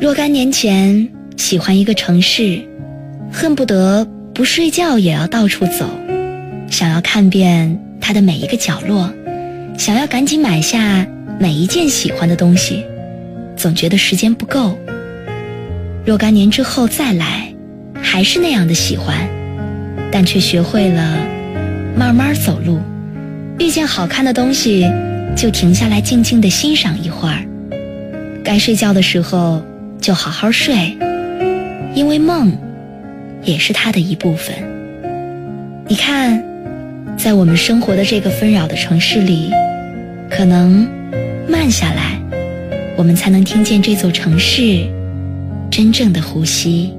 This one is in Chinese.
若干年前，喜欢一个城市，恨不得不睡觉也要到处走，想要看遍它的每一个角落，想要赶紧买下每一件喜欢的东西，总觉得时间不够。若干年之后再来，还是那样的喜欢，但却学会了慢慢走路，遇见好看的东西就停下来静静的欣赏一会儿，该睡觉的时候。就好好睡，因为梦也是他的一部分。你看，在我们生活的这个纷扰的城市里，可能慢下来，我们才能听见这座城市真正的呼吸。